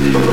cortex,